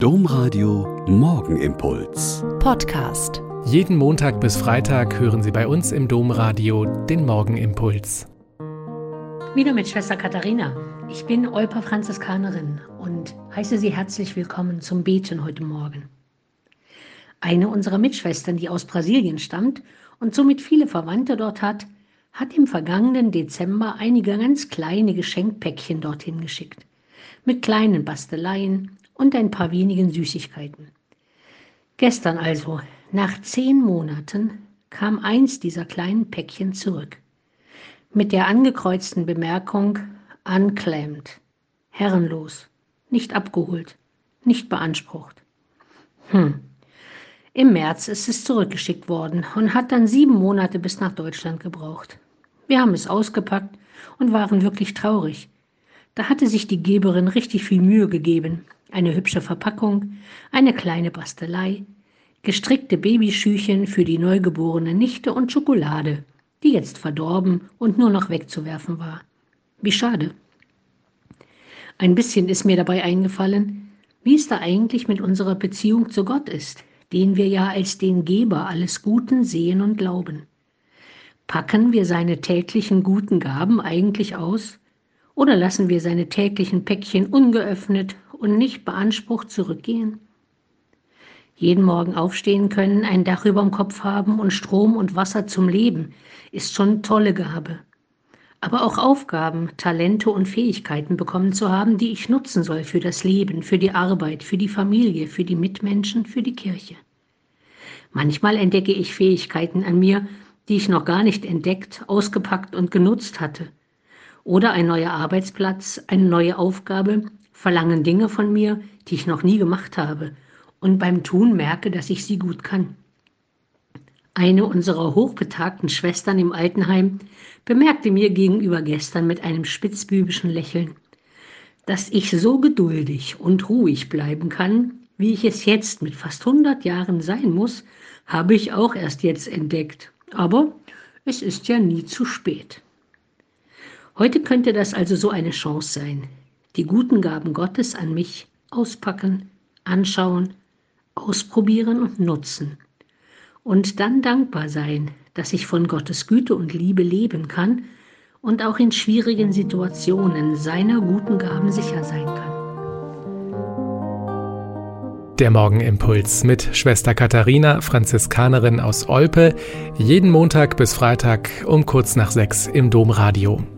Domradio Morgenimpuls. Podcast. Jeden Montag bis Freitag hören Sie bei uns im Domradio den Morgenimpuls. Wieder mit Schwester Katharina. Ich bin Olper Franziskanerin und heiße Sie herzlich willkommen zum Beten heute Morgen. Eine unserer Mitschwestern, die aus Brasilien stammt und somit viele Verwandte dort hat, hat im vergangenen Dezember einige ganz kleine Geschenkpäckchen dorthin geschickt. Mit kleinen Basteleien, und ein paar wenigen Süßigkeiten. Gestern also, nach zehn Monaten, kam eins dieser kleinen Päckchen zurück. Mit der angekreuzten Bemerkung unclaimed, herrenlos, nicht abgeholt, nicht beansprucht. Hm. Im März ist es zurückgeschickt worden und hat dann sieben Monate bis nach Deutschland gebraucht. Wir haben es ausgepackt und waren wirklich traurig. Da hatte sich die Geberin richtig viel Mühe gegeben, eine hübsche Verpackung, eine kleine Bastelei, gestrickte Babyschüchen für die neugeborene Nichte und Schokolade, die jetzt verdorben und nur noch wegzuwerfen war. Wie schade. Ein bisschen ist mir dabei eingefallen, wie es da eigentlich mit unserer Beziehung zu Gott ist, den wir ja als den Geber alles Guten sehen und glauben. Packen wir seine täglichen guten Gaben eigentlich aus oder lassen wir seine täglichen Päckchen ungeöffnet und nicht beansprucht zurückgehen? Jeden Morgen aufstehen können, ein Dach über dem Kopf haben und Strom und Wasser zum Leben ist schon tolle Gabe. Aber auch Aufgaben, Talente und Fähigkeiten bekommen zu haben, die ich nutzen soll für das Leben, für die Arbeit, für die Familie, für die Mitmenschen, für die Kirche. Manchmal entdecke ich Fähigkeiten an mir, die ich noch gar nicht entdeckt, ausgepackt und genutzt hatte. Oder ein neuer Arbeitsplatz, eine neue Aufgabe, verlangen Dinge von mir, die ich noch nie gemacht habe und beim Tun merke, dass ich sie gut kann. Eine unserer hochbetagten Schwestern im Altenheim bemerkte mir gegenüber gestern mit einem spitzbübischen Lächeln, dass ich so geduldig und ruhig bleiben kann, wie ich es jetzt mit fast 100 Jahren sein muss, habe ich auch erst jetzt entdeckt. Aber es ist ja nie zu spät. Heute könnte das also so eine Chance sein, die guten Gaben Gottes an mich auspacken, anschauen, ausprobieren und nutzen. Und dann dankbar sein, dass ich von Gottes Güte und Liebe leben kann und auch in schwierigen Situationen seiner guten Gaben sicher sein kann. Der Morgenimpuls mit Schwester Katharina, Franziskanerin aus Olpe, jeden Montag bis Freitag um kurz nach sechs im Domradio.